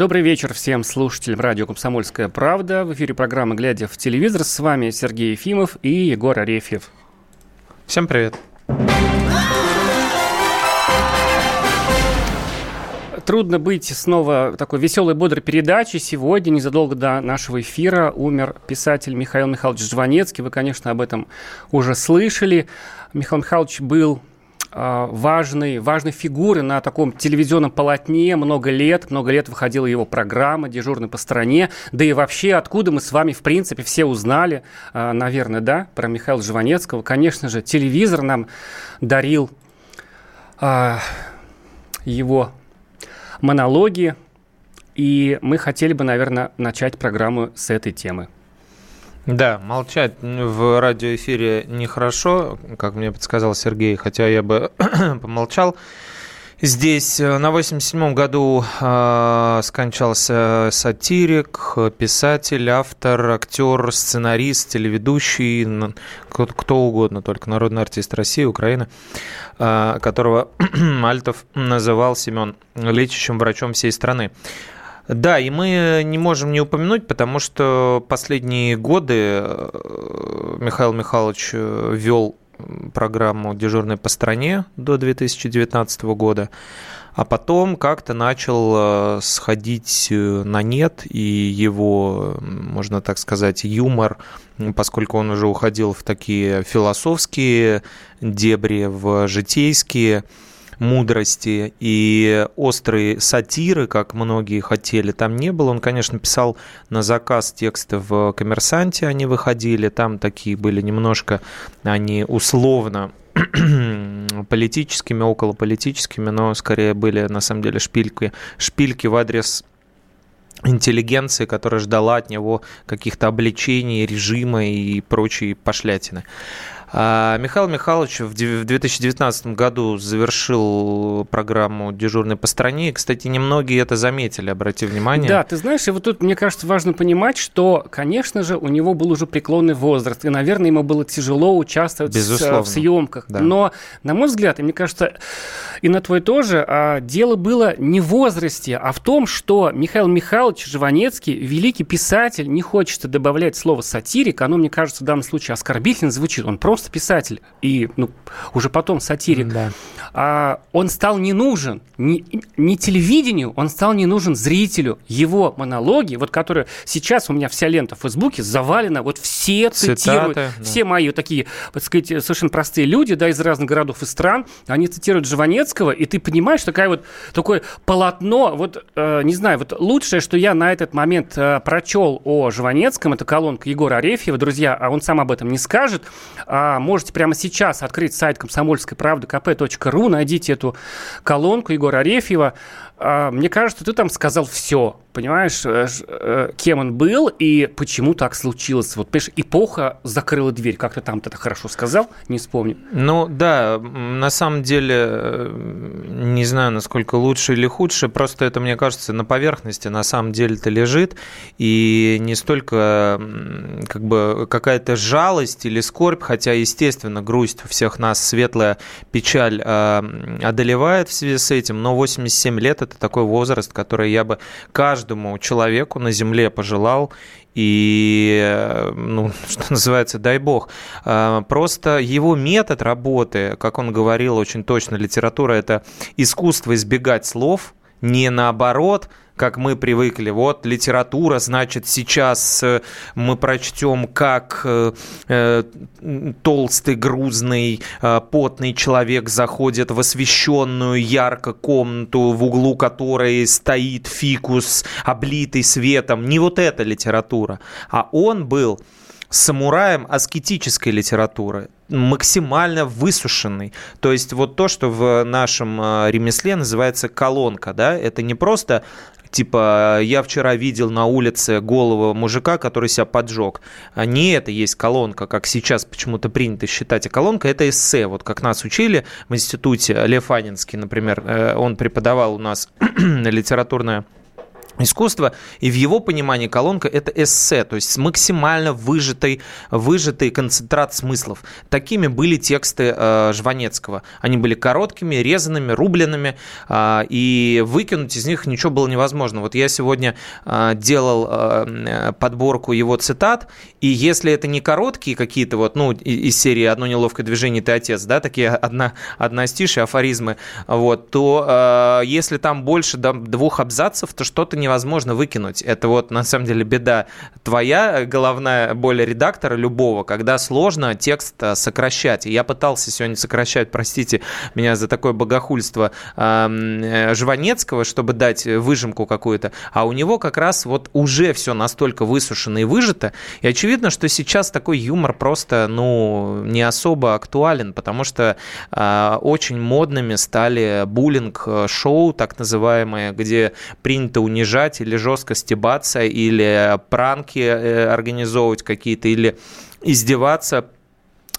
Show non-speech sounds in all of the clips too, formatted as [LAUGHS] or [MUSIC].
Добрый вечер всем слушателям радио «Комсомольская правда». В эфире программы «Глядя в телевизор». С вами Сергей Ефимов и Егор Арефьев. Всем привет. Трудно быть снова такой веселой, бодрой передаче. Сегодня, незадолго до нашего эфира, умер писатель Михаил Михайлович Жванецкий. Вы, конечно, об этом уже слышали. Михаил Михайлович был важной, важной фигуры на таком телевизионном полотне много лет. Много лет выходила его программа «Дежурный по стране». Да и вообще, откуда мы с вами, в принципе, все узнали, а, наверное, да, про Михаила Жванецкого. Конечно же, телевизор нам дарил а, его монологи. И мы хотели бы, наверное, начать программу с этой темы. Да, молчать в радиоэфире нехорошо, как мне подсказал Сергей, хотя я бы [CLEARS THROAT] помолчал. Здесь э, на 87-м году э, скончался сатирик, писатель, автор, актер, сценарист, телеведущий, кто, кто угодно, только народный артист России, Украины, э, которого [CLEARS THROAT] Альтов называл Семен лечащим врачом всей страны. Да, и мы не можем не упомянуть, потому что последние годы э, Михаил Михайлович э, вел программу «Дежурный по стране» до 2019 года, а потом как-то начал э, сходить на нет, и его, можно так сказать, юмор, поскольку он уже уходил в такие философские дебри, в житейские, мудрости и острые сатиры, как многие хотели, там не было. Он, конечно, писал на заказ тексты в «Коммерсанте», они выходили, там такие были немножко, они условно [CLEARS THROAT] политическими, околополитическими, но скорее были на самом деле шпильки, шпильки в адрес интеллигенции, которая ждала от него каких-то обличений режима и прочей пошлятины. А Михаил Михайлович в дев- в 2019 году завершил программу «Дежурный по стране». И, кстати, немногие это заметили, обрати внимание. Да, ты знаешь, и вот тут, мне кажется, важно понимать, что, конечно же, у него был уже преклонный возраст, и, наверное, ему было тяжело участвовать Безусловно. в съемках. Да. Но, на мой взгляд, и мне кажется, и на твой тоже, а, дело было не в возрасте, а в том, что Михаил Михайлович Жванецкий, великий писатель, не хочется добавлять слово сатирик, оно, мне кажется, в данном случае оскорбительно звучит. Он просто писатель, и ну, уже потом сатирик Да. а, он стал не нужен не, не телевидению, он стал не нужен зрителю. Его монологи, вот которые сейчас у меня вся лента в Фейсбуке завалена, вот все Цитаты, цитируют, да. все мои вот такие, так сказать, совершенно простые люди, да, из разных городов и стран, они цитируют Жванецкого, и ты понимаешь, такая вот, такое полотно, вот, э, не знаю, вот лучшее, что я на этот момент э, прочел о Жванецком, это колонка Егора Арефьева, друзья, а он сам об этом не скажет, а можете прямо сейчас открыть сайт комсомольской правды kp.ru, найдите эту колонку Егора Арефьева. А, Мне кажется, ты там сказал все, понимаешь, э, э, кем он был и почему так случилось. Вот, понимаешь, эпоха закрыла дверь, как ты там это хорошо сказал, не вспомню. Ну да, на самом деле, э, не знаю, насколько лучше или худше, просто это, мне кажется, на поверхности на самом деле-то лежит, и не столько как бы какая-то жалость или скорбь, хотя, естественно, грусть у всех нас, светлая печаль э, одолевает в связи с этим, но 87 лет – это такой возраст, который я бы каждому человеку на Земле пожелал, и, э, ну, [LAUGHS] что называется, дай бог. А, Просто его метод работы, как он говорил очень точно, литература – это искусство избегать слов, не наоборот, как мы привыкли. Вот литература, значит, сейчас э, мы прочтем, как э, э, толстый, грузный, потный человек заходит в освещенную ярко комнату, в углу которой стоит фикус, облитый светом. Не вот эта литература. А он был самураем аскетической литературы, максимально высушенный. То есть вот то, что в нашем э, ремесле называется колонка, да, это не просто типа я вчера видел на улице голову мужика, который себя поджег. А не это есть колонка, как сейчас почему-то принято считать. А колонка это эссе, вот как нас учили в институте. Лев Анинский, например, э, он преподавал у нас [CLEARS THROAT] литературное искусства, и в его понимании колонка – это эссе, то есть максимально выжатый, выжатый концентрат смыслов. Такими были тексты э, Жванецкого. Они были короткими, резанными, рубленными, э, и выкинуть из них ничего было невозможно. Вот я сегодня э, делал э, подборку его цитат, и если это не короткие какие-то вот, ну, из серии «Одно неловкое движение, ты отец», да, такие одна, одна стиши, афоризмы, вот, то э, если там больше да, двух абзацев, то что-то не невозможно выкинуть. Это вот на самом деле беда твоя, головная боль редактора любого, когда сложно текст э, сокращать. И я пытался сегодня сокращать, простите меня за такое богохульство, э, Жванецкого, чтобы дать выжимку какую-то, а у него как раз вот уже все настолько высушено и выжато, и очевидно, что сейчас такой юмор просто, ну, не особо актуален, потому что э, очень модными стали буллинг-шоу, так называемые, где принято унижать унижать или жестко стебаться, или пранки э, организовывать какие-то, или издеваться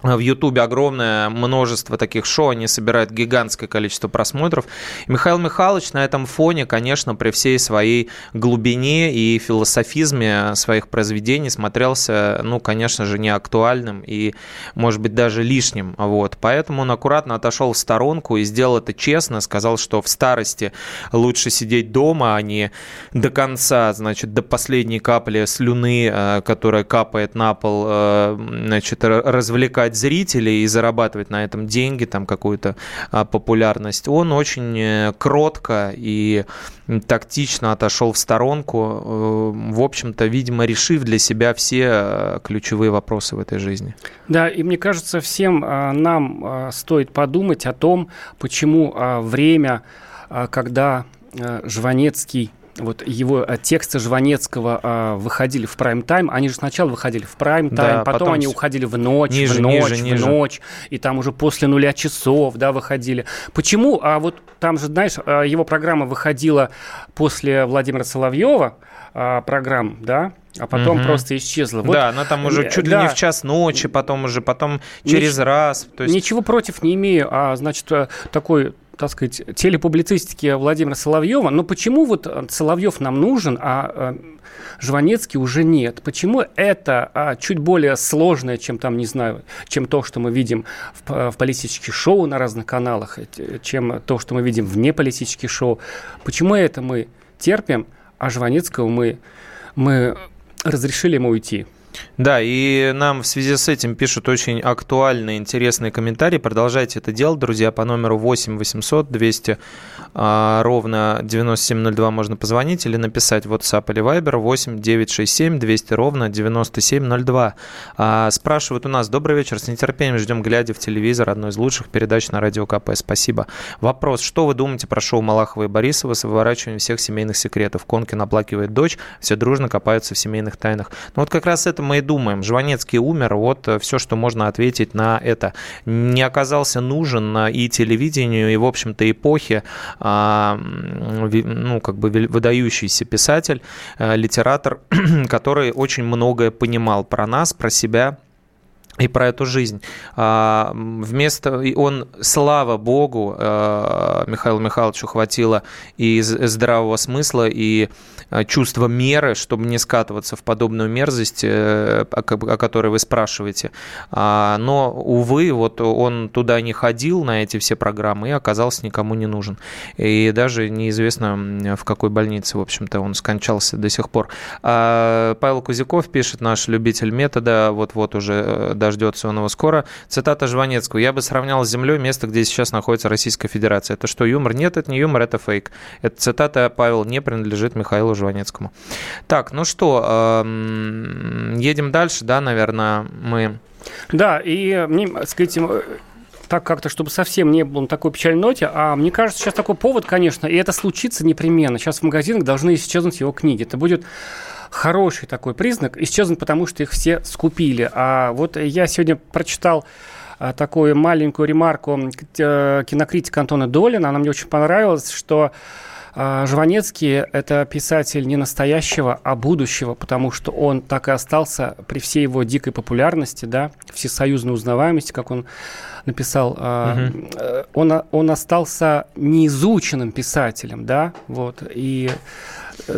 в Ютубе огромное множество таких шоу, они собирают гигантское количество просмотров. Михаил Михайлович на этом фоне, конечно, при всей своей глубине и философизме своих произведений смотрелся, ну, конечно же, не актуальным и, может быть, даже лишним. Вот. Поэтому он аккуратно отошел в сторонку и сделал это честно, сказал, что в старости лучше сидеть дома, а не до конца, значит, до последней капли слюны, э, которая капает на пол, э, значит, развлекать привлекать зрителей и зарабатывать на этом деньги, там какую-то а, популярность, он очень э, кротко и тактично отошел в сторонку, э, в общем-то, видимо, решив для себя все э, ключевые вопросы в этой жизни. Да, и мне кажется, всем а, нам а, стоит подумать о том, почему время, когда Жванецкий вот его э, тексты Жванецкого э, выходили в прайм-тайм, они же сначала выходили в прайм-тайм, да, потом, потом они уходили в ночь, ниже, в ночь, ниже, в ниже. ночь, и там уже после нуля часов, да, выходили. Почему? А вот там же, знаешь, э, его программа выходила после Владимира Соловьева, э, программ, да, а потом угу. просто исчезла. Вот, да, она там уже чуть да. ли не в час ночи, потом уже потом через Нич- раз. То есть... Ничего против не имею, а значит такой так сказать, телепублицистики Владимира Соловьева. Но почему вот Соловьев нам нужен, а э, Жванецкий уже нет? Почему это а, чуть более сложное, чем там, не знаю, чем то, что мы видим в, в политических шоу на разных каналах, э, чем то, что мы видим вне политических шоу? Почему это мы терпим, а Жванецкого мы, мы разрешили ему уйти? Да, и нам в связи с этим пишут очень актуальные, интересные комментарии. Продолжайте это делать, друзья, по номеру 8 800 200 а, ровно 9702 можно позвонить или написать в WhatsApp или Viber 8 967 200 ровно 9702. А, спрашивают у нас, добрый вечер, с нетерпением ждем, глядя в телевизор, одной из лучших передач на Радио КП. Спасибо. Вопрос, что вы думаете про шоу Малахова и Борисова с выворачиванием всех семейных секретов? Конкин оплакивает дочь, все дружно копаются в семейных тайнах. Ну вот как раз это мы и думаем. Жванецкий умер, вот э, все, что можно ответить на это. Не оказался нужен и телевидению, и, в общем-то, эпохе, а, ну, как бы выдающийся писатель, э, литератор, [CLEARS THROAT] который очень многое понимал про нас, про себя, и про эту жизнь. А, вместо он, слава богу, э, Михаилу Михайловичу хватило и здравого смысла, и э, чувства меры, чтобы не скатываться в подобную мерзость, э, о которой вы спрашиваете. А, но, увы, вот он туда не ходил, на эти все программы, и оказался никому не нужен. И даже неизвестно, в какой больнице, в общем-то, он скончался до сих пор. А, Павел Кузяков пишет, наш любитель метода, вот-вот уже дождется он его скоро. Цитата Жванецкого. «Я бы сравнял с землей место, где сейчас находится Российская Федерация». Это что, юмор? Нет, это не юмор, это фейк. Эта цитата, Павел, не принадлежит Михаилу Жванецкому. Так, ну что, едем дальше, да, наверное, мы... Да, и мне, сказать, так как-то, чтобы совсем не было на такой печальной ноте. А мне кажется, сейчас такой повод, конечно, и это случится непременно. Сейчас в магазинах должны исчезнуть его книги. Это будет хороший такой признак. Исчезнут, потому что их все скупили. А вот я сегодня прочитал а, такую маленькую ремарку э, кинокритика Антона Долина. Она мне очень понравилась, что а, Жванецкий – это писатель не настоящего, а будущего, потому что он так и остался при всей его дикой популярности, да, всесоюзной узнаваемости, как он написал, угу. он, он остался неизученным писателем, да, вот, и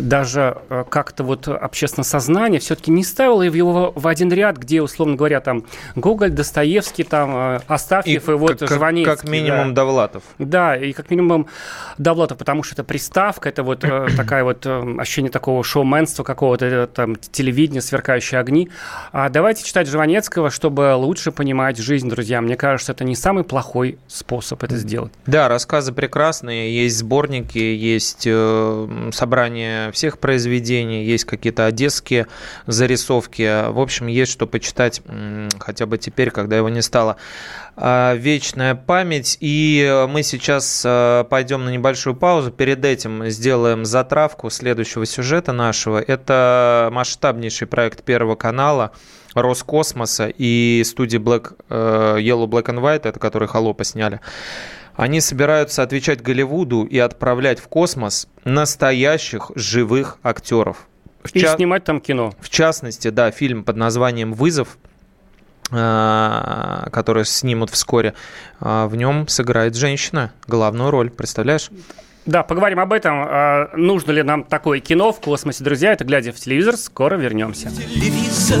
даже э, как-то вот общественное сознание все-таки не ставило его в один ряд, где, условно говоря, там Гоголь, Достоевский, там э, Астафьев и, и вот как, Жванецкий. Как минимум да. Довлатов. Да, и как минимум Довлатов, потому что это приставка, это вот э, [CLEARS THROAT] такая вот ощущение такого шоуменства какого-то, там, телевидения, сверкающие огни. А давайте читать Жванецкого, чтобы лучше понимать жизнь, друзья. Мне кажется, это не самый плохой способ это сделать. Да, рассказы прекрасные, есть сборники, есть э, собрание всех произведений, есть какие-то одесские зарисовки. В общем, есть что почитать хотя бы теперь, когда его не стало. А, вечная память. И мы сейчас а, пойдем на небольшую паузу. Перед этим сделаем затравку следующего сюжета нашего. Это масштабнейший проект Первого канала. Роскосмоса и студии Black, э, Yellow Black and White, это которые «Холопа» сняли. Они собираются отвечать Голливуду и отправлять в космос настоящих живых актеров. В и ча- снимать там кино. В частности, да, фильм под названием «Вызов», а, который снимут вскоре, а, в нем сыграет женщина главную роль, представляешь? Да, поговорим об этом. А, нужно ли нам такое кино в космосе, друзья? Это «Глядя в телевизор». Скоро вернемся. Телевизор,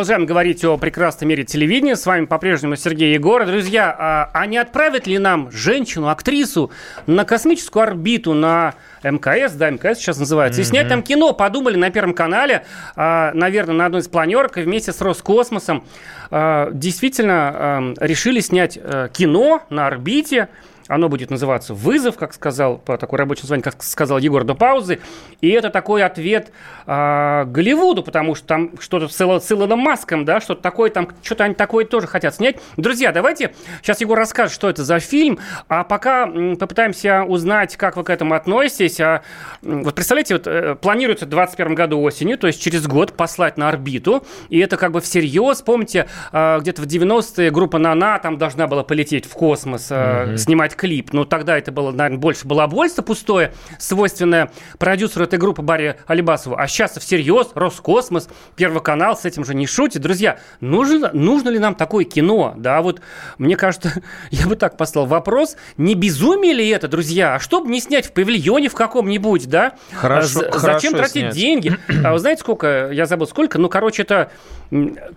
Продолжаем говорить о прекрасном мире телевидения. С вами по-прежнему Сергей Егор. Друзья, а, а не отправят ли нам женщину, актрису на космическую орбиту, на МКС, да, МКС сейчас называется, и снять там кино? Подумали на Первом канале, а, наверное, на одной из планерок вместе с Роскосмосом. А, действительно, а, решили снять а, кино на орбите. Оно будет называться «Вызов», как сказал, по такой рабочей названию, как сказал Егор до паузы. И это такой ответ э, Голливуду, потому что там что-то с, с Илоном Маском, да, что-то такое, там что-то они такое тоже хотят снять. Друзья, давайте сейчас Егор расскажет, что это за фильм, а пока м, попытаемся узнать, как вы к этому относитесь. А, м, вот представляете, вот, э, планируется в 2021 году осенью, то есть через год послать на орбиту, и это как бы всерьез. Помните, э, где-то в 90-е группа «Нана» там должна была полететь в космос, э, снимать клип. Но тогда это было, наверное, больше балабольство пустое, свойственное продюсеру этой группы Барри Алибасову. А сейчас всерьез Роскосмос, Первый канал с этим же не шутит. Друзья, нужно, нужно ли нам такое кино? Да, вот мне кажется, [LAUGHS] я бы так послал вопрос, не безумие ли это, друзья? А чтобы не снять в павильоне в каком-нибудь, да? Хорошо, з- хорошо Зачем тратить снять. деньги? [CLEARS THROAT] А вы знаете, сколько? Я забыл, сколько? Ну, короче, это...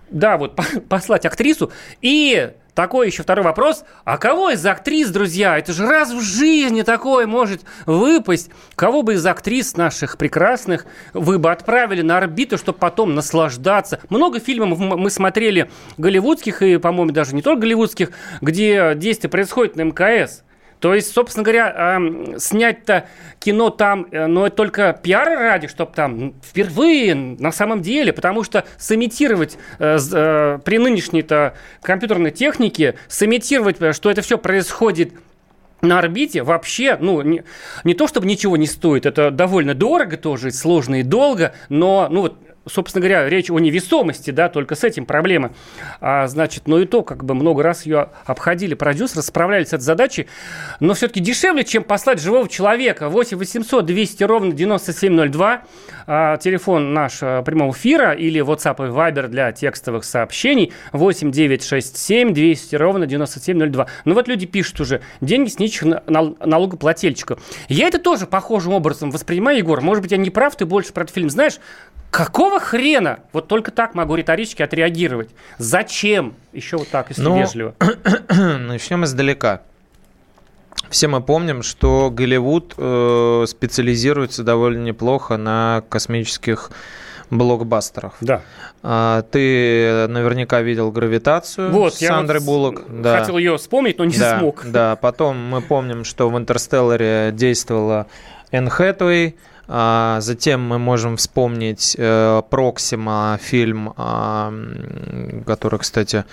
Да, вот [LAUGHS] по- послать актрису и такой еще второй вопрос. А кого из актрис, друзья? Это же раз в жизни такое может выпасть. Кого бы из актрис наших прекрасных вы бы отправили на орбиту, чтобы потом наслаждаться? Много фильмов мы смотрели голливудских и, по-моему, даже не только голливудских, где действие происходит на МКС. То есть, собственно говоря, эм, снять-то кино там, э, но это только пиара ради, чтобы там впервые на самом деле, потому что сымитировать э, э, при нынешней-то компьютерной технике, сымитировать, э, что это все происходит на орбите вообще, ну, не, не то чтобы ничего не стоит, это довольно дорого тоже, сложно и долго, но, ну вот, собственно говоря, речь о невесомости, да, только с этим проблемы. А, значит, ну и то, как бы много раз ее обходили продюсеры, справлялись с этой задачей, но все-таки дешевле, чем послать живого человека. 8 800 200 ровно 9702, а, телефон наш а, прямого эфира или WhatsApp и Viber для текстовых сообщений 8 967 200 ровно 9702. Ну вот люди пишут уже, деньги с нищих налогоплательщиков. Я это тоже похожим образом воспринимаю, Егор. Может быть, я не прав, ты больше про этот фильм знаешь. Какого хрена? Вот только так могу риторически отреагировать. Зачем? Еще вот так, если ну, вежливо. [CLEARS THROAT] Начнем издалека. Все мы помним, что Голливуд э, специализируется довольно неплохо на космических блокбастерах. Да. А, ты наверняка видел «Гравитацию» вот, с Сандрой вот Буллок. Да. Хотел ее вспомнить, но не да, смог. Да, потом мы помним, что в «Интерстелларе» действовала Энн Хэтуэй, затем мы можем вспомнить э, Проксима, фильм, а, который, кстати,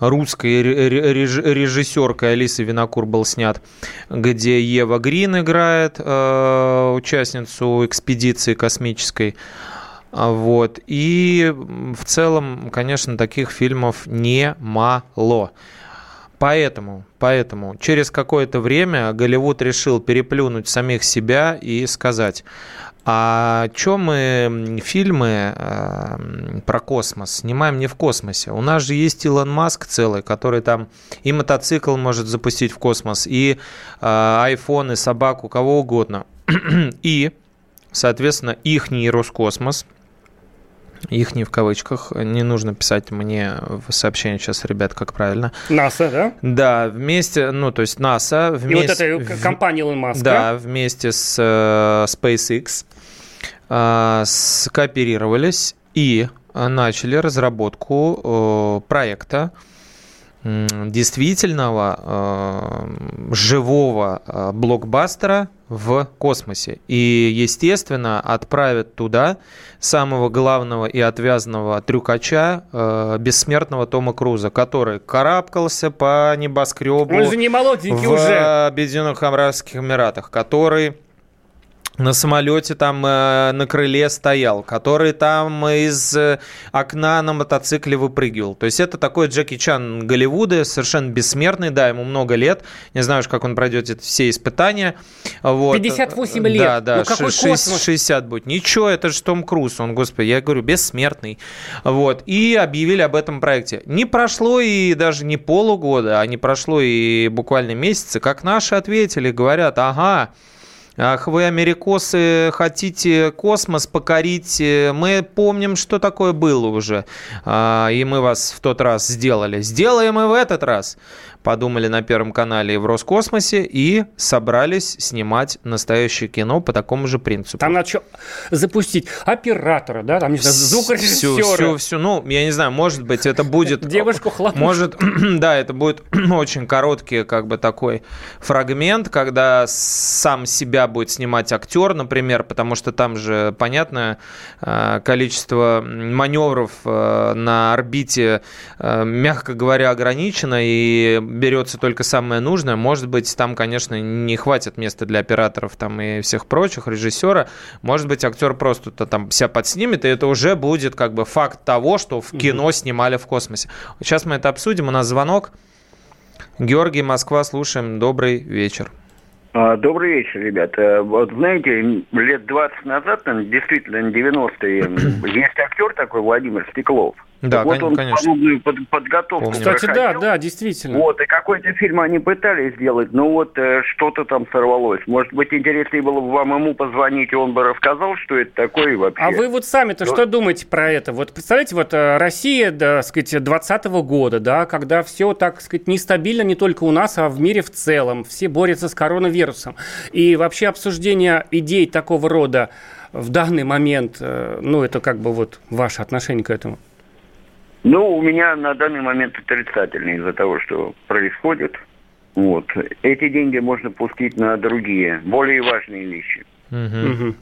русской режиссеркой Алисы Винокур был снят, где Ева Грин играет э, участницу экспедиции космической. А, вот. И в целом, конечно, таких фильмов немало. Поэтому, поэтому через какое-то время Голливуд решил переплюнуть самих себя и сказать, а что мы фильмы э, про космос снимаем не в космосе? У нас же есть Илон Маск целый, который там и мотоцикл может запустить в космос, и э, iPhone, и собаку, кого угодно. [CLEARS THROAT] и, соответственно, ихний Роскосмос – их не в кавычках, не нужно писать мне в сообщение сейчас, ребят, как правильно. НАСА, да? Да, вместе, ну, то есть НАСА вместе... И вот эта компания Илон Маска. Да, вместе с э, SpaceX э, скооперировались и начали разработку э, проекта, действительного э, живого э, блокбастера в космосе. И, естественно, отправят туда самого главного и отвязанного трюкача, э, бессмертного Тома Круза, который карабкался по небоскребу Он же не в уже. Объединенных Арабских Эмиратах, который на самолете там э, на крыле стоял, который там из э, окна на мотоцикле выпрыгивал. То есть это такой Джеки Чан Голливуда, совершенно бессмертный, да, ему много лет. Не знаю, как он пройдет все испытания. Вот. 58 лет. Да, да, ну, какой 60, 60 будет. Ничего, это же Том Круз, он, господи, я говорю, бессмертный. Вот. И объявили об этом проекте. Не прошло и даже не полугода, а не прошло и буквально месяцы, как наши ответили, говорят, ага, Ах, вы, америкосы, хотите космос покорить? Мы помним, что такое было уже. А, и мы вас в тот раз сделали. Сделаем и в этот раз подумали на Первом канале и в Роскосмосе и собрались снимать настоящее кино по такому же принципу. Там надо что, запустить оператора, да, там, не знаю, звукорежиссера. Всю, всю, всю, ну, я не знаю, может быть, это будет... [LAUGHS] Девушку хлопушку. Может, [CLEARS THROAT] да, это будет [CLEARS THROAT] очень короткий, как бы, такой фрагмент, когда сам себя будет снимать актер, например, потому что там же, понятное э, количество маневров э, на орбите, э, мягко говоря, ограничено, и берется только самое нужное. Может быть, там, конечно, не хватит места для операторов там и всех прочих, режиссера. Может быть, актер просто -то там себя подснимет, и это уже будет как бы факт того, что в кино снимали в космосе. Сейчас мы это обсудим. У нас звонок. Георгий, Москва, слушаем. Добрый вечер. А, добрый вечер, ребята. Вот знаете, лет 20 назад, действительно, 90-е, есть актер такой Владимир Стеклов. Да, вот он конечно. подобную под, подготовку Помню. Кстати, да, да, действительно. Вот, и какой-то фильм они пытались сделать, но вот э, что-то там сорвалось. Может быть, интереснее было бы вам ему позвонить, и он бы рассказал, что это такое вообще. А вы вот сами-то но... что думаете про это? Вот представляете, вот э, Россия, да, сказать, 20 -го года, да, когда все, так сказать, нестабильно не только у нас, а в мире в целом. Все борются с коронавирусом. И вообще обсуждение идей такого рода в данный момент, э, ну, это как бы вот ваше отношение к этому? Ну, у меня на данный момент отрицательный из-за того, что происходит. Вот. Эти деньги можно пустить на другие, более важные вещи. Угу.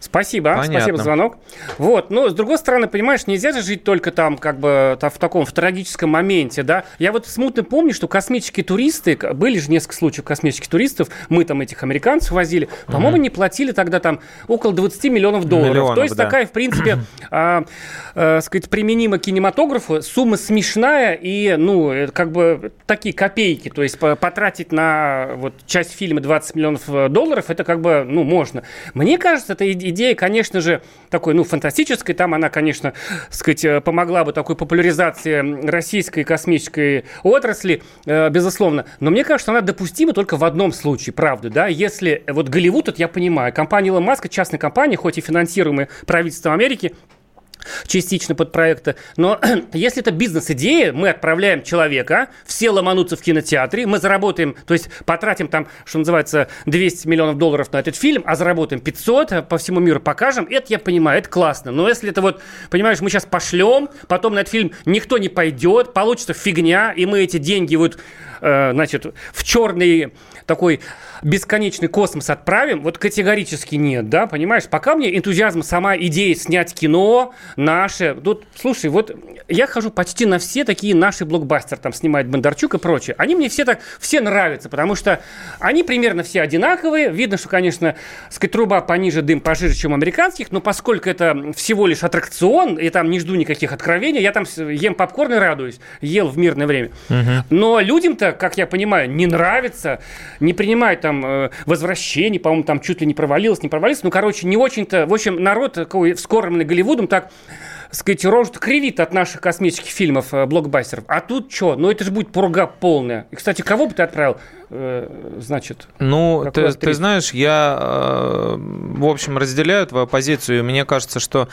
Спасибо, Понятно. спасибо за звонок. Вот, но с другой стороны, понимаешь, нельзя же жить только там, как бы, там, в таком, в трагическом моменте, да. Я вот смутно помню, что космические туристы, были же несколько случаев космических туристов, мы там этих американцев возили, по-моему, не платили тогда там около 20 миллионов долларов. Миллионов, То есть да. такая, в принципе, [CLEARS THROAT] а, а, сказать, применима кинематографу, сумма смешная и, ну, э, как бы такие копейки, то есть по- потратить на вот часть фильма 20 миллионов э, долларов, это как бы, ну, можно. Мне кажется, эта иде- идея, конечно же, такой, ну, фантастической, там она, конечно, сказать, э, помогла бы такой популяризации российской космической отрасли, э, безусловно, но мне кажется, она допустима только в одном случае, правда, да, если вот Голливуд, это я понимаю, компания Илон Маска, частная компания, хоть и финансируемая правительством Америки, частично под проекты. Но [CLEARS THROAT] если это бизнес-идея, мы отправляем человека, все ломанутся в кинотеатре, мы заработаем, то есть потратим там, что называется, 200 миллионов долларов на этот фильм, а заработаем 500, а по всему миру покажем, это я понимаю, это классно. Но если это вот, понимаешь, мы сейчас пошлем, потом на этот фильм никто не пойдет, получится фигня, и мы эти деньги вот, э, значит, в черный такой бесконечный космос отправим, вот категорически нет, да, понимаешь? Пока мне энтузиазм сама идея снять кино наше. Тут, слушай, вот я хожу почти на все такие наши блокбастеры, там снимает Бондарчук и прочее. Они мне все так, все нравятся, потому что они примерно все одинаковые. Видно, что, конечно, сказать, труба пониже, дым пожиже, чем у американских, но поскольку это всего лишь аттракцион, и там не жду никаких откровений, я там ем попкорн и радуюсь. Ел в мирное время. Но людям-то, как я понимаю, не нравится, не принимают там э, возвращений, по-моему, там чуть ли не провалилось, не провалилось. Ну, короче, не очень-то... В общем, народ такой вскормленный Голливудом так сказать, рожу кривит от наших космических фильмов, э, блокбастеров. А тут что? Ну, это же будет пурга полная. И, кстати, кого бы ты отправил, э, значит? Ну, ты, ты знаешь, я, в общем, разделяю твою позицию. Мне кажется, что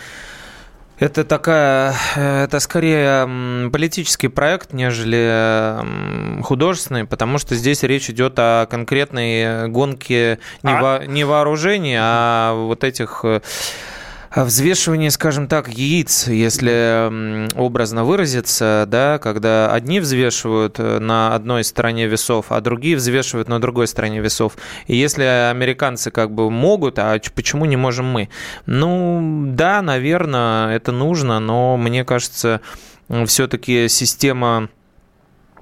это такая, э, это скорее политический проект, нежели художественный, потому что здесь речь идет о конкретной гонке не, А? во- не вооружений, а вот этих э, взвешивание, скажем так, яиц, если образно выразиться, да, когда одни взвешивают э, на одной стороне весов, а другие взвешивают на другой стороне весов. И если американцы как бы могут, а почему не можем мы? Ну, да, наверное, это нужно, но мне кажется, все-таки система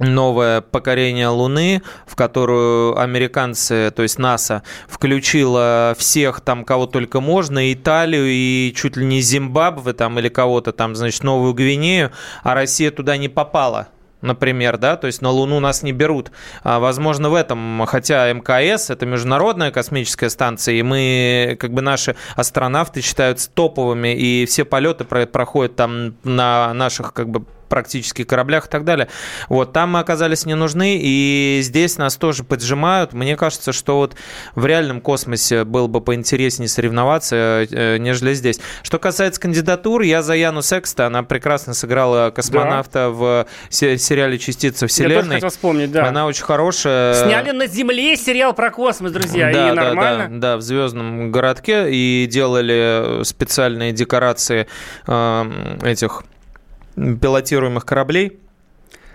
новое покорение Луны, в которую американцы, то есть НАСА, включила всех там, кого только можно, Италию и чуть ли не Зимбабве там или кого-то там, значит, Новую Гвинею, а Россия туда не попала например, да, то есть на Луну нас не берут. А, возможно, в этом, хотя МКС это международная космическая станция, и мы, как бы наши астронавты считаются топовыми, и все полеты про- проходят там на наших, как бы, практически кораблях и так далее. Вот, там мы оказались не нужны, и здесь нас тоже поджимают. Мне кажется, что вот в реальном космосе было бы поинтереснее соревноваться, э, нежели здесь. Что касается кандидатур, я за Яну Секста, она прекрасно сыграла космонавта в се- сериале «Частица Я тоже Вселенной». хотел вспомнить, да. Она очень хорошая. Сняли на Земле сериал про космос, друзья, да, и да, нормально. Да, да, в звездном городке и делали специальные декорации э, этих пилотируемых кораблей.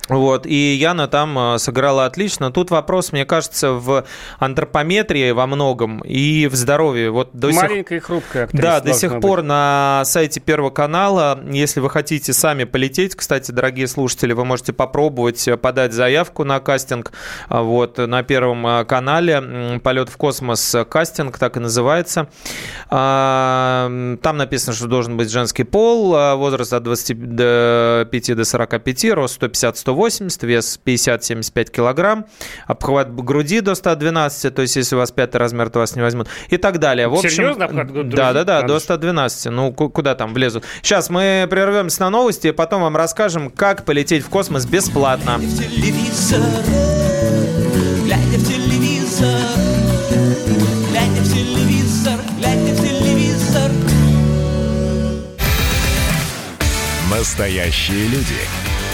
Вот, и Яна там э, сыграла отлично. Тут вопрос, мне кажется, в антропометрии во многом и в здоровье. Вот до сих Маленькая и хрупкая актриса да, до сих быть. пор на сайте Первого канала, если вы хотите сами полететь, кстати, дорогие слушатели, вы можете попробовать э, подать заявку на кастинг. А, Вот на Первом э, канале «Полет в космос» э, кастинг, так и называется. А, Там написано, что должен быть женский пол, возраст от 25 до 45, рост 150-180, вес 50-75 килограмм, обхват груди до 112, то есть если у вас пятый размер, то вас не возьмут, и так далее. В общем, Серьезно, обхват груди? Да, да, да, Надо до же. 112. Ну, ку- куда там влезут? Сейчас мы прервемся на новости, и потом вам расскажем, как полететь в космос бесплатно. в телевизор, глядя в телевизор, глядя в телевизор, глядя в телевизор. Настоящие люди.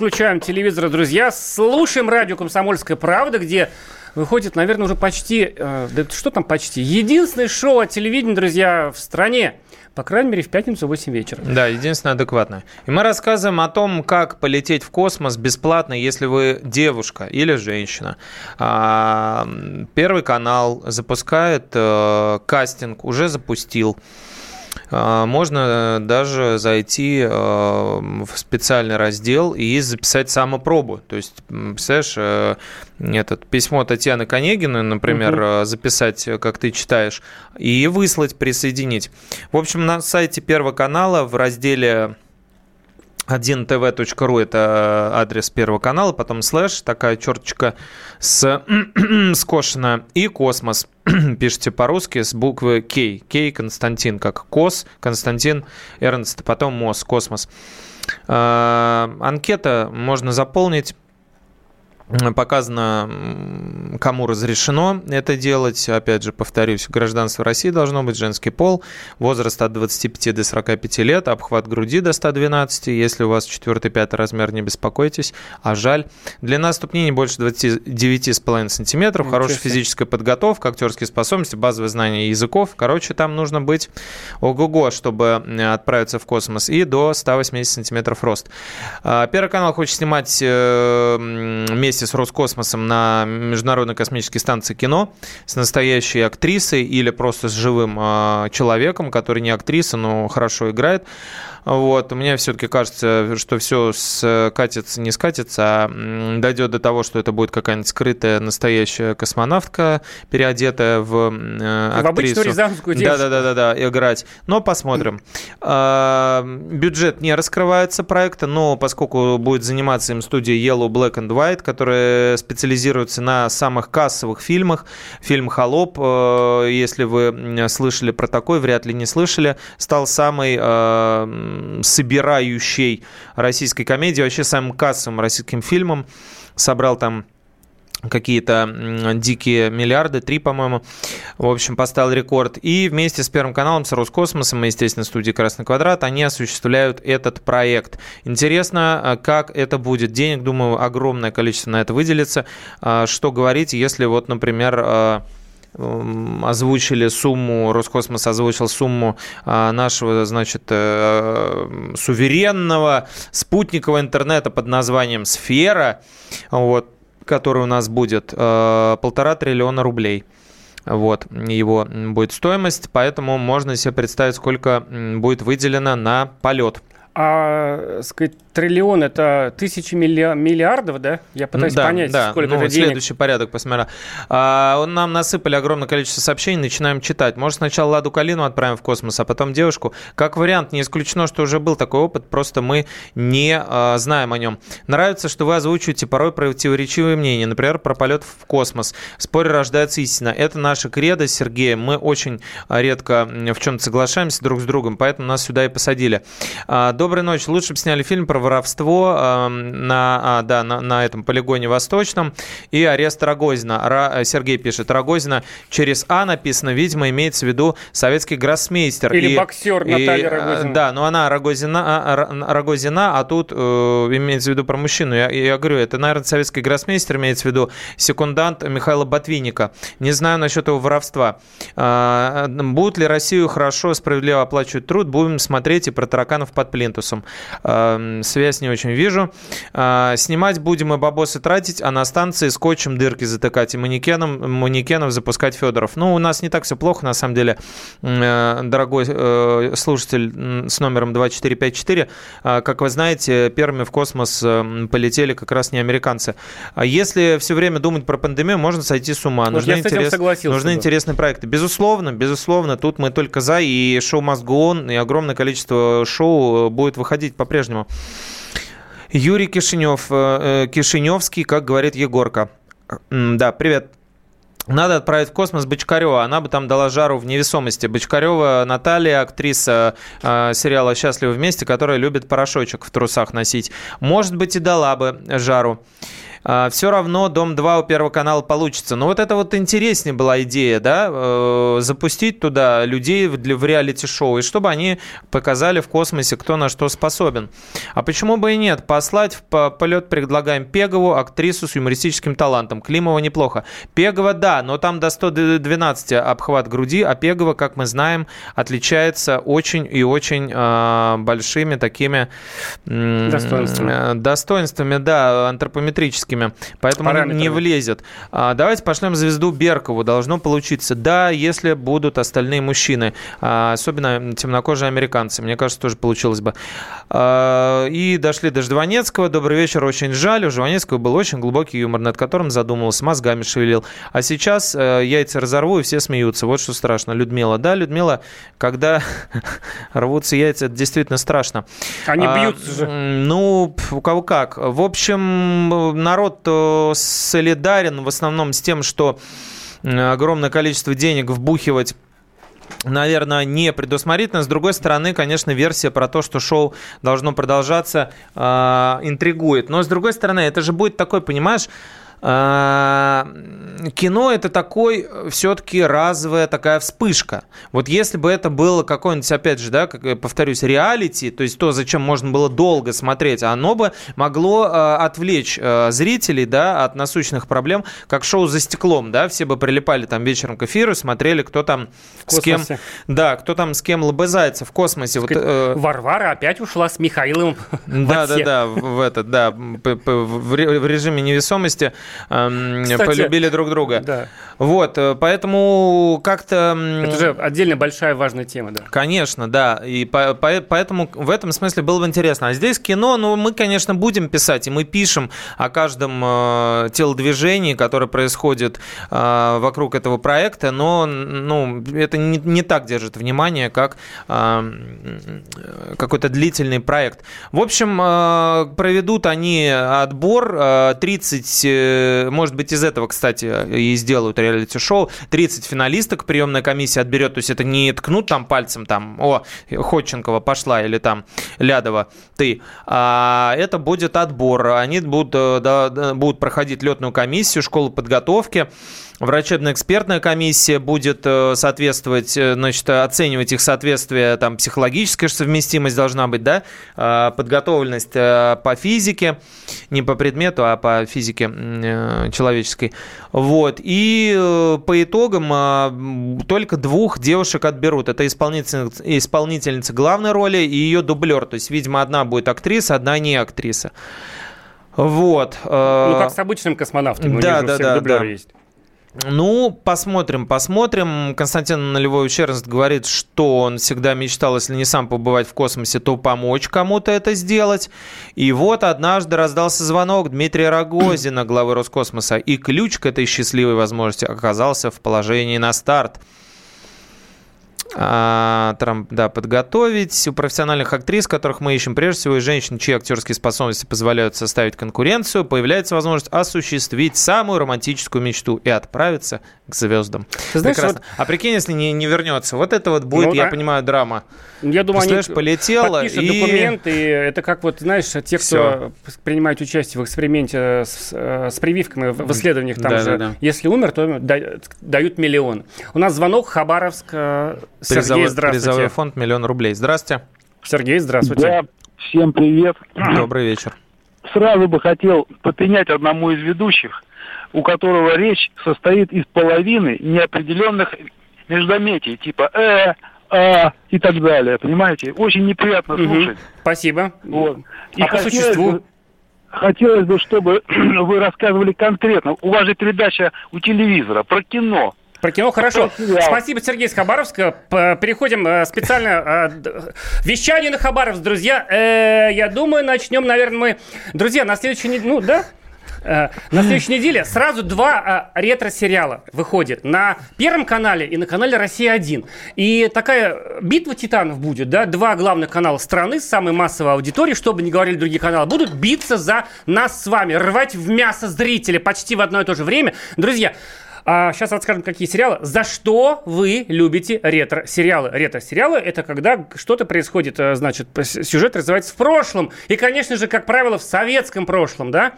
Выключаем телевизор, друзья. Слушаем радио «Комсомольская правда», где выходит, наверное, уже почти... Э, да что там почти? Единственное шоу от телевидения, друзья, в стране. По крайней мере, в пятницу в 8 вечера. Да, единственное адекватное. И мы рассказываем о том, как полететь в космос бесплатно, если вы девушка или женщина. А, Первый канал запускает э, кастинг, уже запустил. А, Можно даже зайти э, в специальный раздел и записать самопробу. То есть, представляешь, э, этот письмо Татьяны Конегиной, например, э, записать, как ты читаешь, и выслать, присоединить. В общем, на сайте Первого канала в разделе 1tv.ru это адрес Первого канала, потом слэш, такая черточка с [CLEARS THROAT] скошена, и космос. [CLEARS THROAT] Пишите по-русски с буквы К. К Константин, как Кос, Константин Эрнст, потом МОС, космос. А, Анкета можно заполнить. Показано, кому разрешено это делать. Опять же, повторюсь, гражданство России должно быть женский пол, возраст от 25 до 45 лет, обхват груди до 112. Если у вас 4-5 размер, не беспокойтесь, а жаль. Длина ступни не больше 29,5 сантиметров, Ничего хорошая физическая подготовка, актерские способности, базовые знания языков. Короче, там нужно быть ого-го, чтобы э, отправиться в космос. И до 180 сантиметров рост. А, Первый канал хочет снимать э, м, вместе с Роскосмосом на Международной космической станции кино с настоящей актрисой или просто с живым а, человеком, который не актриса, но хорошо играет. Вот. Мне все-таки кажется, что все скатится, не скатится, а дойдет до того, что это будет какая-нибудь скрытая настоящая космонавтка, переодетая в э, В обычную актрису. рязанскую Да, девушку. да, да, да, да, играть. Но посмотрим. А, Бюджет не раскрывается проекта, но поскольку будет заниматься им студия Yellow Black and White, которая специализируется на самых кассовых фильмах. Фильм «Холоп», э, если вы слышали про такой, вряд ли не слышали, стал самой э, собирающей российской комедией, вообще самым кассовым российским фильмом. Собрал там какие-то дикие миллиарды, три, по-моему. В общем, поставил рекорд. И вместе с Первым каналом, с Роскосмосом и, естественно, студией «Красный квадрат» они осуществляют этот проект. Интересно, а, как это будет. Денег, думаю, огромное количество на это выделится. А, Что говорить, если вот, например, а, озвучили сумму, Роскосмос озвучил сумму а, нашего, значит, э, суверенного спутникового интернета под названием «Сфера», вот, который у нас будет, э, полтора триллиона рублей. Вот его будет стоимость, поэтому можно себе представить, сколько будет выделено на полет. А, сказать, триллион – это тысячи милли- миллиардов, да? Я пытаюсь да, понять, да. сколько ну, это денег. Следующий порядок, посмотря. А, нам насыпали огромное количество сообщений, начинаем читать. Может, сначала Ладу Калину отправим в космос, а потом девушку. Как вариант, не исключено, что уже был такой опыт, просто мы не а, знаем о нем. Нравится, что вы озвучиваете порой противоречивые мнения, например, про полет в космос. В споре рождается истина. Это наша кредо с Сергеем. Мы очень а, редко в чем-то соглашаемся друг с другом, поэтому нас сюда и посадили. А, Доброй ночи. Лучше бы сняли фильм про воровство а, на, а, да, на, на этом полигоне Восточном и арест Рогозина. Ра- Сергей пишет, Рогозина через А написано, видимо, имеется в виду советский гроссмейстер. Или боксер Наталья э, Рогозина. Да, но она Рогозина, а, Р- Рогозина, а тут э, имеется в виду про мужчину. Я, я говорю, это, наверное, советский гроссмейстер, имеется в виду секундант Михаила Ботвинника. Не знаю насчет его воровства. А, Будут ли Россию хорошо, справедливо оплачивать труд? Будем смотреть и про тараканов под плинтусом. А, Связь не очень вижу. А, Снимать будем и бабосы тратить, а на станции скотчем дырки затыкать и манекеном, манекенов запускать Федоров. Ну, у нас не так все плохо, на самом деле, Э, дорогой э, слушатель с номером 2454. А, Как вы знаете, первыми в космос э, полетели как раз не американцы. А если все время думать про пандемию, можно сойти с ума. Вот Нужны, интерес- нужны бы. интересные проекты. Безусловно, безусловно, тут мы только за, и шоу Must Go On, и огромное количество шоу э, будет выходить по-прежнему. Юрий Кишинев, э, э, Кишиневский, как говорит Егорка. Да, привет. Надо отправить в космос Бочкарева. Она бы там дала жару в невесомости. Бочкарева Наталья, актриса э, сериала «Счастливы вместе», которая любит порошочек в трусах носить. Может быть, и дала бы жару. Все равно Дом-2 у Первого канала получится. Но вот это вот интереснее была идея, да, э, запустить туда людей в, реалити-шоу, и чтобы они показали в космосе, кто на что способен. А почему бы и нет? Послать в по- полет предлагаем Пегову, актрису с юмористическим талантом. Климова неплохо. Пегова, да, но там до 112 обхват груди, а Пегова, как мы знаем, отличается очень и очень э, большими такими... Достоинствами. э, Достоинствами, да, антропометрическими. Поэтому Параметрами. не влезет. А, давайте пошлем звезду Беркову. Должно получиться. Да, если будут остальные мужчины, а, особенно темнокожие американцы. Мне кажется, тоже получилось бы. А, и дошли до Ждванецкого. Добрый вечер. Очень жаль. У Жванецкого был очень глубокий юмор, над которым задумывался, мозгами шевелил. А сейчас э, яйца разорву, и все смеются. Вот что страшно. Людмила. Да, Людмила, когда [LAUGHS] рвутся яйца, это действительно страшно. Они А, бьются же. Ну, у кого как. В общем, народ э, солидарен в основном с тем, что огромное количество денег вбухивать наверное, не предусмотрительно. С другой стороны, конечно, версия про то, что шоу должно продолжаться, э, интригует. Но, с другой стороны, это же будет такой, понимаешь, кино это такой все-таки разовая такая вспышка. Вот если бы это было какое-нибудь, опять же, да, как я повторюсь, реалити, то есть то, зачем можно было долго смотреть, оно бы могло э, отвлечь э, зрителей, да, от насущных проблем, как шоу «За стеклом», да, все бы прилипали там вечером к эфиру, смотрели, кто там В с кем, да, кто там с кем лобызается в космосе. Вот, э, Варвара опять ушла с Михаилом да, да, да, в этот, да, в ре- в режиме невесомости Кстати, полюбили друг друга. Да. Вот, э, поэтому как-то... Это же отдельно большая важная тема, да. Конечно, да. И по- по- поэтому в этом смысле было бы интересно. А здесь кино, ну, мы, конечно, будем писать, и мы пишем о каждом э, телодвижении, которое происходит э, вокруг этого проекта, но ну, это не, не так держит внимание, как э, какой-то длительный проект. В общем, э, проведут они отбор. э, 30, э, может быть, из этого, кстати, и сделают реалити-шоу. 30 финалисток приемная комиссия отберет. То есть это не ткнут там пальцем, там, о, Ходченкова пошла, или там Лядова, ты. А это будет отбор. Они будут, э, да, будут проходить летную комиссию, школу подготовки. Врачебно-экспертная комиссия будет э, соответствовать, э, значит, оценивать их соответствие, там, психологическая совместимость должна быть, да, э, подготовленность э, по физике, не по предмету, а по физике человеческой. Вот. И по итогам м, только двух девушек отберут. Это исполнительница, исполнительница главной роли и ее дублер. То есть, видимо, одна будет актриса, одна не актриса. Вот. Ну, как с обычным космонавтом. у да, да, да, дублеры да. есть. Ну, посмотрим, посмотрим. Константин Нулевой Ущернст говорит, что он всегда мечтал, если не сам побывать в космосе, то помочь кому-то это сделать. И вот однажды раздался звонок Дмитрия Рогозина, главы Роскосмоса, и ключ к этой счастливой возможности оказался в положении на старт. А, трам- да, подготовить. У профессиональных актрис, которых мы ищем прежде всего, и женщин, чьи актерские способности позволяют составить конкуренцию, появляется возможность осуществить самую романтическую мечту и отправиться к звездам. Ты знаешь, Прекрасно. А прикинь, если не, не вернется. Вот это вот будет, Ну, я а- понимаю, драма. Я думаю, они полетела подпишут и- документы. Это как вот, знаешь, те, кто Всё. принимает участие в эксперименте с, э, с прививками в исследованиях, там Да, же, да, да. если умер, то да- дают миллион. У нас звонок Хабаровск. Сергей, Призовой, здравствуйте. призовой фонд миллион рублей. Здравствуйте. Сергей, здравствуйте. Да, всем привет. Добрый вечер. Сразу бы хотел попенять одному из ведущих, у которого речь состоит из половины неопределенных междометий, типа «э», «а» и так далее, понимаете? Очень неприятно слушать. Спасибо. Вот. А по хотелось существу? бы- Хотелось бы, чтобы [CLEARS THROAT] вы рассказывали конкретно. У вас же передача у телевизора про кино. Про кино хорошо. Сериал. Спасибо, Сергей из Хабаровска. Переходим э, специально. э, Вещание на Хабаровск, друзья. Э, Я думаю, начнем, наверное, мы... Друзья, на следующей неделе... Ну, да? На следующей неделе сразу два ретро-сериала выходит на Первом канале и на канале «Россия-1». И такая битва титанов будет, да? Два главных канала страны с самой массовой аудиторией, чтобы не говорили другие каналы, будут биться за нас с вами, рвать в мясо зрителя почти в одно и то же время. Друзья, А сейчас расскажем, какие сериалы. За что вы любите ретро-сериалы? Ретро-сериалы – это когда что-то происходит, э, значит, сюжет развивается в прошлом. И, конечно же, как правило, в советском прошлом, да?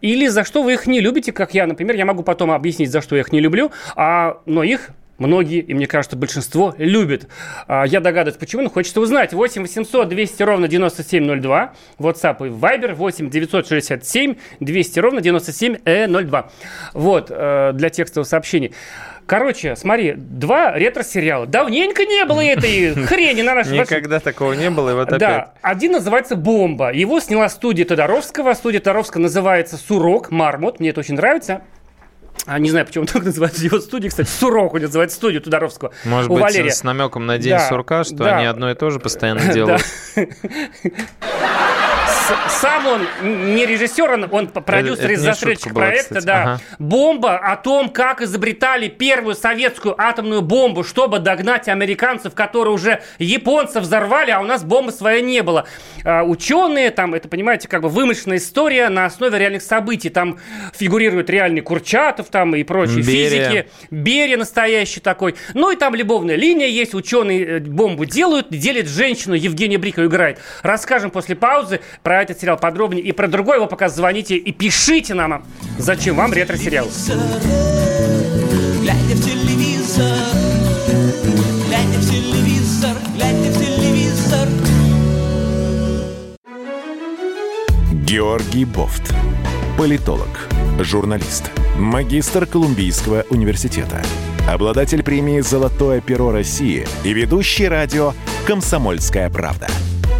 Или за что вы их не любите, как я, например. Я могу потом объяснить, за что я их не люблю, а, но их многие, и мне кажется, большинство любят. А, я догадываюсь, почему, но хочется узнать. 8 800 200 ровно 9702, WhatsApp и Viber 8 967 200 ровно 9702. Вот, э, для текстовых сообщений. Короче, смотри, два ретро-сериала. Давненько не было этой [LAUGHS] хрени на нашем... Никогда такого не было, и вот опять. Да, один называется «Бомба». Его сняла студия Тодоровского. Студия Тодоровского называется «Сурок», «Мармот». Мне это очень нравится. А, не знаю, почему так называется его студия, кстати, Сурок, он называется студию Тодоровского. Может у быть, Валерия. с намеком на День Да, сурка, что да. они одно и то же постоянно [LAUGHS] делают. [LAUGHS] Сам он не режиссер, он, он продюсер из застрельщик была, проекта, да. Ага. Бомба о том, как изобретали первую советскую атомную бомбу, чтобы догнать американцев, которые уже японцев взорвали, а у нас бомбы своей не было. А, ученые, там, это, понимаете, как бы вымышленная история на основе реальных событий. Там фигурирует реальный Курчатов там и прочие Берия. физики. Берия настоящий такой. Ну и там любовная линия есть. Ученые э, бомбу делают, делит женщину. Евгения Брикова играет. Расскажем после паузы про этот сериал подробнее. И про другой его пока звоните и пишите нам, зачем вам ретро-сериал. Глядя в телевизор, глядя в телевизор, глядя в телевизор. Георгий Бофт. Политолог, журналист, магистр Колумбийского университета, обладатель премии «Золотое перо России» и ведущий радио «Комсомольская правда».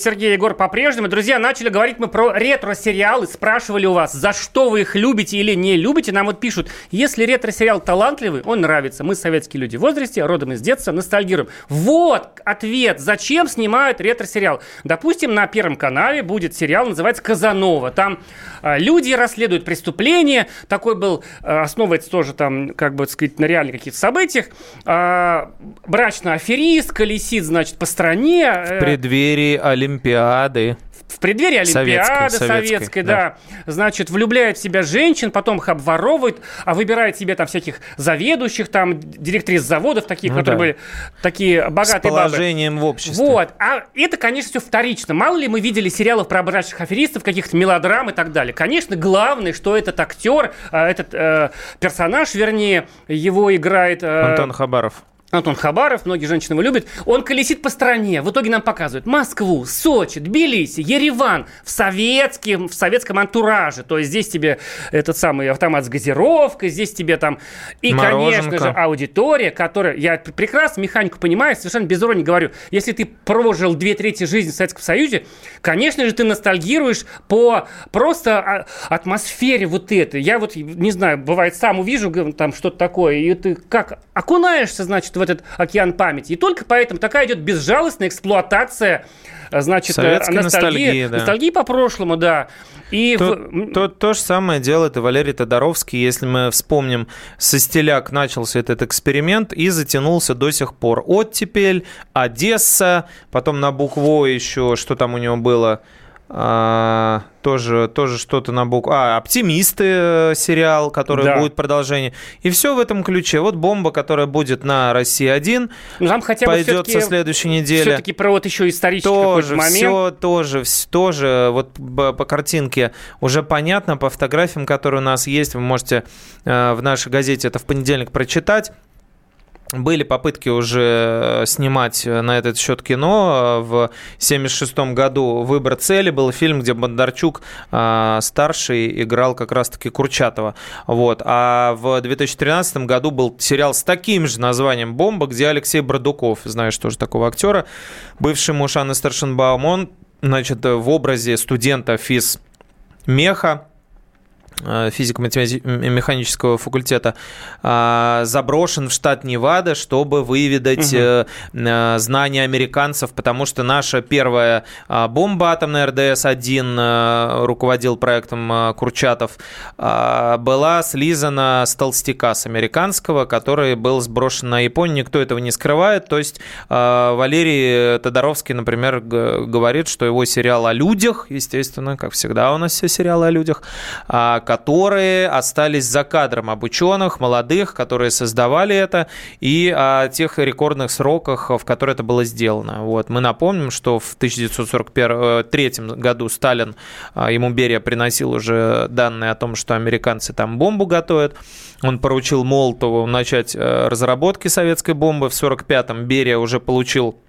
Сергей Егор по-прежнему. Друзья, начали говорить мы про ретро-сериалы. Спрашивали у вас, за что вы их любите или не любите. Нам вот пишут, если ретро-сериал талантливый, он нравится. Мы советские люди в возрасте, родом из детства, ностальгируем. Вот ответ, зачем снимают ретро-сериал. Допустим, на Первом канале будет сериал, называется «Казанова». Там а, люди расследуют преступления. Такой был, а, основывается тоже там, как бы сказать, на реальных каких-то событиях. А, брачная аферистка лисит, значит, по стране. В Э, преддверии Олимпиады. В преддверии Олимпиады Советской, советской, советской, да. Значит, влюбляет в себя женщин, потом их обворовывает, а выбирает себе там всяких заведующих, там, директрис заводов, таких, Ну которые да. были такие С богатые бабы. положением в обществе. Вот. А это, конечно, все вторично. Мало ли мы видели сериалов про брачных аферистов, каких-то мелодрам и так далее. Конечно, главное, что этот актер, а, этот э, персонаж, вернее, его играет... э, Антон Хабаров. Антон Хабаров, многие женщины его любят, он колесит по стране. В итоге нам показывают Москву, Сочи, Тбилиси, Ереван в советском, в советском антураже. То есть здесь тебе этот самый автомат с газировкой, здесь тебе там... И, конечно Мороженка. же, аудитория, которая... Я прекрасно механику понимаю, совершенно без иронии говорю. Если ты прожил две трети жизни в Советском Союзе, конечно же, ты ностальгируешь по просто а, атмосфере вот этой. Я вот, не знаю, бывает, сам увижу там что-то такое, и ты как окунаешься, значит, в этот океан памяти. И только поэтому такая идет безжалостная эксплуатация а, значит, э, Советской ностальгии, ностальгии, да. ностальгии по прошлому, да. И То, в- то, то же самое делает и Валерий Тодоровский, если мы вспомним, со стиляк начался этот эксперимент и затянулся до сих пор. Оттепель, Одесса, потом на букву еще, что там у него было, А, тоже, тоже что-то на букву. А, оптимисты э, сериал, который Да. будет продолжение. И все в этом ключе. Вот бомба, которая будет на России 1, ну, там хотя бы пойдет со следующей недели. все-таки про вот еще исторический Тоже, момент. все, тоже, тоже, вот по, по картинке уже понятно, по фотографиям, которые у нас есть, вы можете э, в нашей газете это в понедельник прочитать. Были попытки уже снимать на этот счет кино. В 1976 году «Выбор цели» был фильм, где Бондарчук э, старший играл как раз-таки Курчатова. Вот. А в 2013 году был сериал с таким же названием «Бомба», где Алексей Бродуков, знаешь тоже такого актера, бывший муж Анны Старшенбаум, он значит, в образе студента физ меха э, физико-механического факультета, а, заброшен в штат Невада, чтобы выведать угу. знания американцев, потому что наша первая а, бомба атомная РДС-1, руководил проектом Курчатов, была слизана с толстяка, с американского, который был сброшен на Японию. Никто этого не скрывает. То есть Валерий Тодоровский, например, говорит, что его сериал о людях, естественно, как всегда у нас все сериалы о людях, которые остались за кадром об ученых, молодых, которые создавали это, и о тех рекордных сроках, в которые это было сделано. Вот. Мы напомним, что в 1943 году Сталин, а, ему Берия приносил уже данные о том, что американцы там бомбу готовят. Он поручил Молотову начать э, разработки советской бомбы. В 1945-м Берия уже получил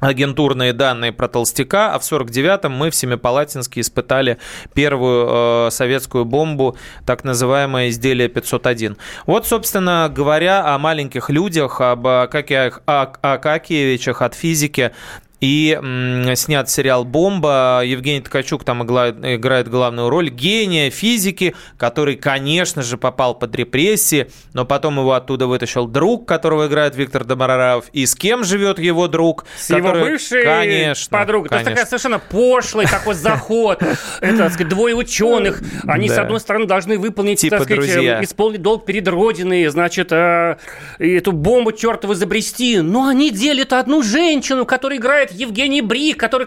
агентурные данные про Толстяка, а в 49-м мы в Семипалатинске испытали первую э, советскую бомбу, так называемое изделие 501. Вот, собственно говоря, о маленьких людях, об Акакиевичах, Акакиевичах от физики, и м, снят сериал «Бомба». Евгений Ткачук там играет главную роль. Гения физики, который, конечно же, попал под репрессии, но потом его оттуда вытащил друг, которого играет Виктор Домараров. И с кем живет его друг? С который... его бывшей конечно, подругой. Конечно. То есть такая совершенно пошлый такой заход. Это, так сказать, двое ученых. Они, с одной стороны, должны выполнить, типа так сказать, исполнить долг перед Родиной, значит, э, эту бомбу чертову изобрести. Но они делят одну женщину, которая играет играет Евгений Брик, который,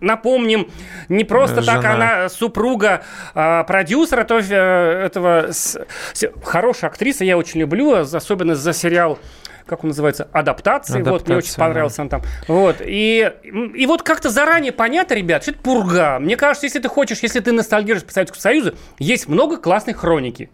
напомним, не просто Жена. так, она супруга а, продюсера то, э, этого... С, с, хорошая актриса, я очень люблю, особенно за сериал как он называется, адаптации. Адаптация, вот, мне очень понравился да. он там. Вот. И, и вот как-то заранее понятно, ребят, что это пурга. Мне кажется, если ты хочешь, если ты ностальгируешь по Советскому Союзу, есть много классной хроники.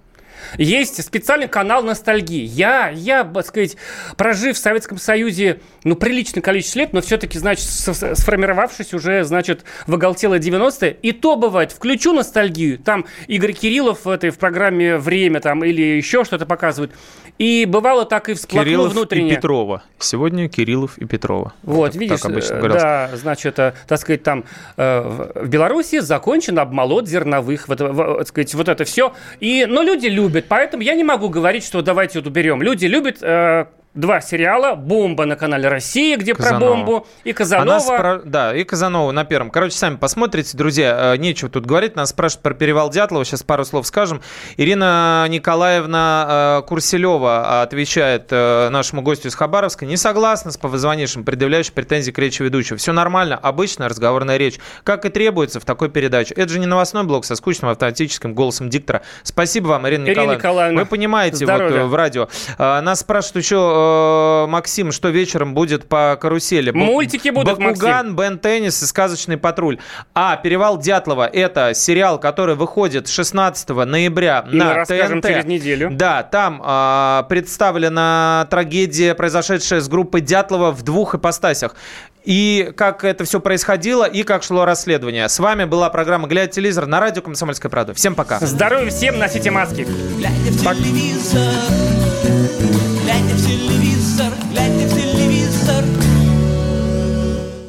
Есть специальный канал ностальгии. Я, я, так сказать, прожив в Советском Союзе, ну, приличное количество лет, но все-таки, значит, сформировавшись уже, значит, в оголтелые 90-е, и то бывает, включу ностальгию, там Игорь Кириллов в этой в программе «Время» там или еще что-то показывает, и бывало так и всплакнул Кириллов внутренне. и Петрова. Сегодня Кириллов и Петрова. Вот, так, видишь, так обычно говорят. да, значит, э, так сказать, там э, в Беларуси закончен обмолот зерновых, вот, вот, так сказать, вот это все. И, но люди любят, поэтому я не могу говорить, что давайте вот уберем. Люди любят э, два сериала. «Бомба» на канале «Россия», где Казанова. про бомбу, и «Казанова». спра... Да, и «Казанова» на первом. Короче, сами посмотрите, друзья, э, нечего тут говорить. Нас спрашивают про перевал Дятлова, сейчас пару слов скажем. Ирина Николаевна э, Курселева отвечает э, нашему гостю из Хабаровска. Не согласна с позвонившим, предъявляющим претензии к речи ведущего. Все нормально, обычная разговорная речь, как и требуется в такой передаче. Это же не новостной блок со скучным автоматическим голосом диктора. Спасибо вам, Ирина, Ирина Николаевна. Николаевна. Вы понимаете, вот в радио. Нас спрашивают еще Э, Максим, что вечером будет по карусели? Мультики будут, Бакуган, Бен Теннис и Сказочный патруль. А «Перевал Дятлова» — это сериал, который выходит 16 ноября и на мы ТНТ. через неделю. Да, там э, представлена трагедия, произошедшая с группой Дятлова в двух ипостасях и как это все происходило, и как шло расследование. С вами была программа «Глядя телевизор» на радио «Комсомольская правда». Всем пока. Здоровья всем, носите маски. Глядя в телевизор,